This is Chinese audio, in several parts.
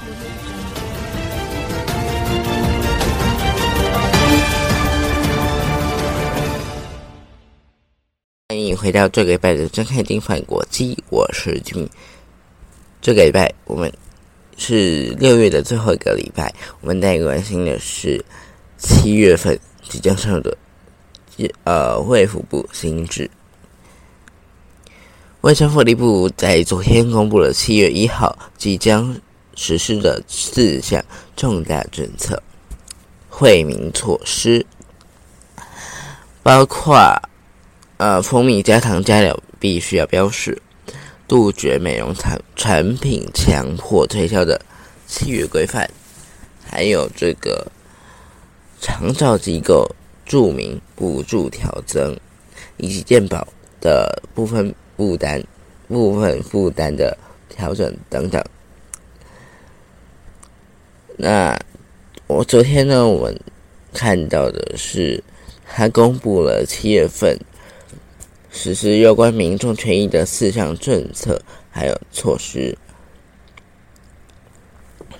欢迎回到这个礼拜的《睁开金反国际》，我是君。这个礼拜我们是六月的最后一个礼拜，我们带关心的是七月份即将上的呃卫福部新制。卫生福利部在昨天公布了七月一号即将实施的四项重大政策惠民措施，包括。呃，蜂蜜加糖加料必须要标示，杜绝美容产产品强迫推销的契约规范，还有这个长照机构著名补助调增，以及健保的部分负担部分负担的调整等等。那我昨天呢，我们看到的是，他公布了七月份。实施有关民众权益的四项政策还有措施。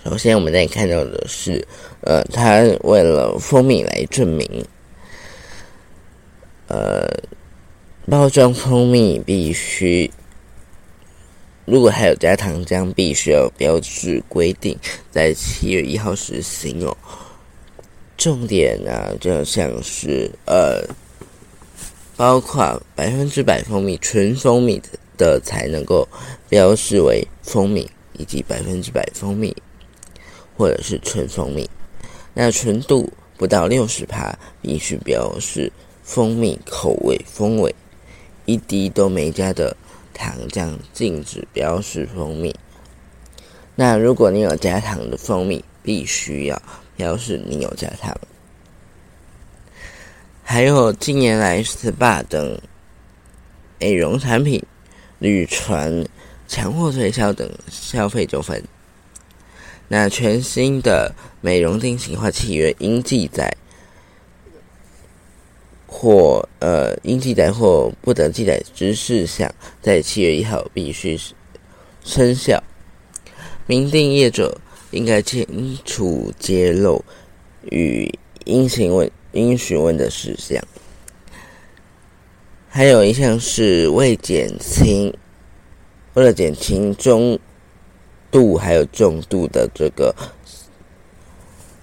首先，我们再看到的是，呃，他为了蜂蜜来证明，呃，包装蜂蜜必须，如果还有加糖浆，必须要标志规定，在七月一号实行哦。重点呢，就像是呃。包括百分之百蜂蜜、纯蜂蜜的的才能够标示为蜂蜜，以及百分之百蜂蜜或者是纯蜂蜜。那纯度不到六十帕，必须标示蜂蜜口味风味，一滴都没加的糖浆禁止标示蜂蜜。那如果你有加糖的蜂蜜，必须要标示你有加糖。还有近年来 SPA 等美容产品屡传强迫推销等消费纠纷，那全新的美容定型化契约应记载或呃应记载或不得记载之事项，在七月一号必须生效。明定业者应该清楚揭露与应行为。应询问的事项，还有一项是为减轻，为了减轻中度还有重度的这个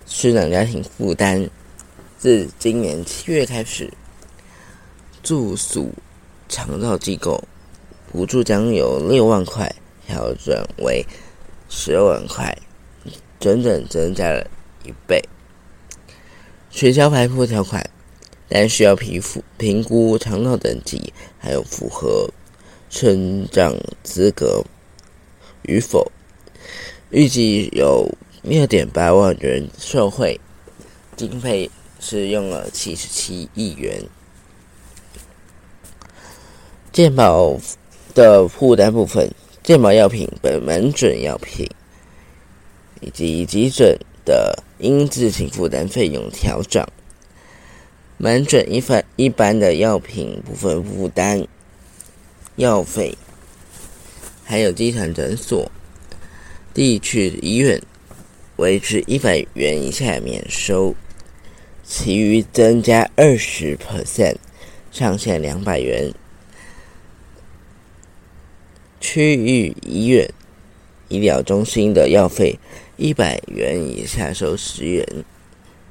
失能家庭负担，自今年七月开始，住宿长照机构补助将由六万块调整为十二万块，整整增加了一倍。取消排付条款，但需要皮肤评估长照等级，还有符合成长资格与否。预计有六点八万人受惠，经费是用了七十七亿元。健保的负担部分，健保药品、本门诊药品以及急诊的。应自行负担费用调整，门诊一般一般的药品部分负担药费，还有基层诊所、地区医院维持一百元以下免收，其余增加二十 percent，上限两百元。区域医院、医疗中心的药费。一百元以下收十元，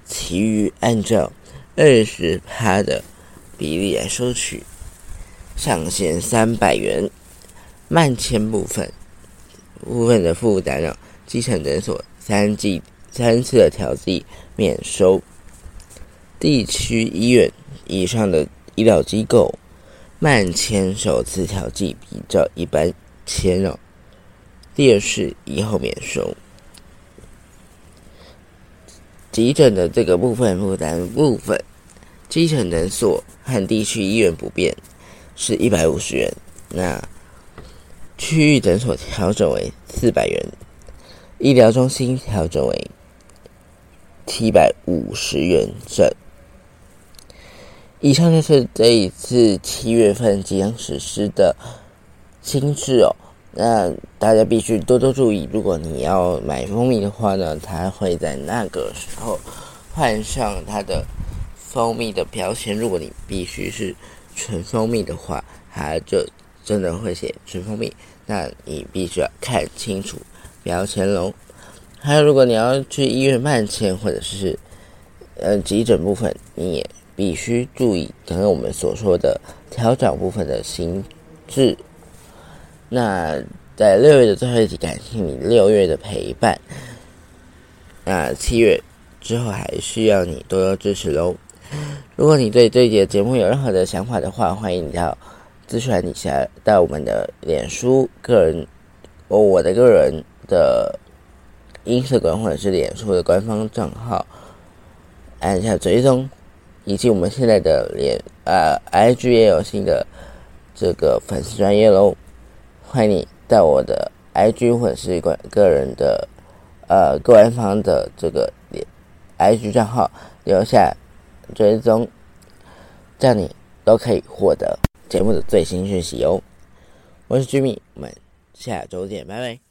其余按照二十趴的比例来收取，上限三百元。慢签部分部分的负担啊，基层诊所三季三次的调剂免收，地区医院以上的医疗机构慢签首次调剂比照一般签哦，第二次以后免收。急诊的这个部分负担部分，基层诊所和地区医院不变，是一百五十元。那区域诊所调整为四百元，医疗中心调整为七百五十元整。以上就是这一次七月份即将实施的新制哦。那大家必须多多注意，如果你要买蜂蜜的话呢，它会在那个时候换上它的蜂蜜的标签。如果你必须是纯蜂蜜的话，它就真的会写纯蜂蜜。那你必须要看清楚标签喽。还有，如果你要去医院办签或者是呃急诊部分，你也必须注意刚刚我们所说的调整部分的心智。那在六月的最后一集，感谢你六月的陪伴。那七月之后还需要你多多支持喽。如果你对这一节节目有任何的想法的话，欢迎你到资讯底下到我们的脸书个人哦，我的个人的 Instagram 或者是脸书的官方账号按下追踪，以及我们现在的脸呃 IG 也有新的这个粉丝专业喽。欢迎你到我的 IG 或者是个个人的呃官方的这个 IG 账号留下追踪，这样你都可以获得节目的最新讯息哦。我是 Jimmy，我们下周见，拜拜。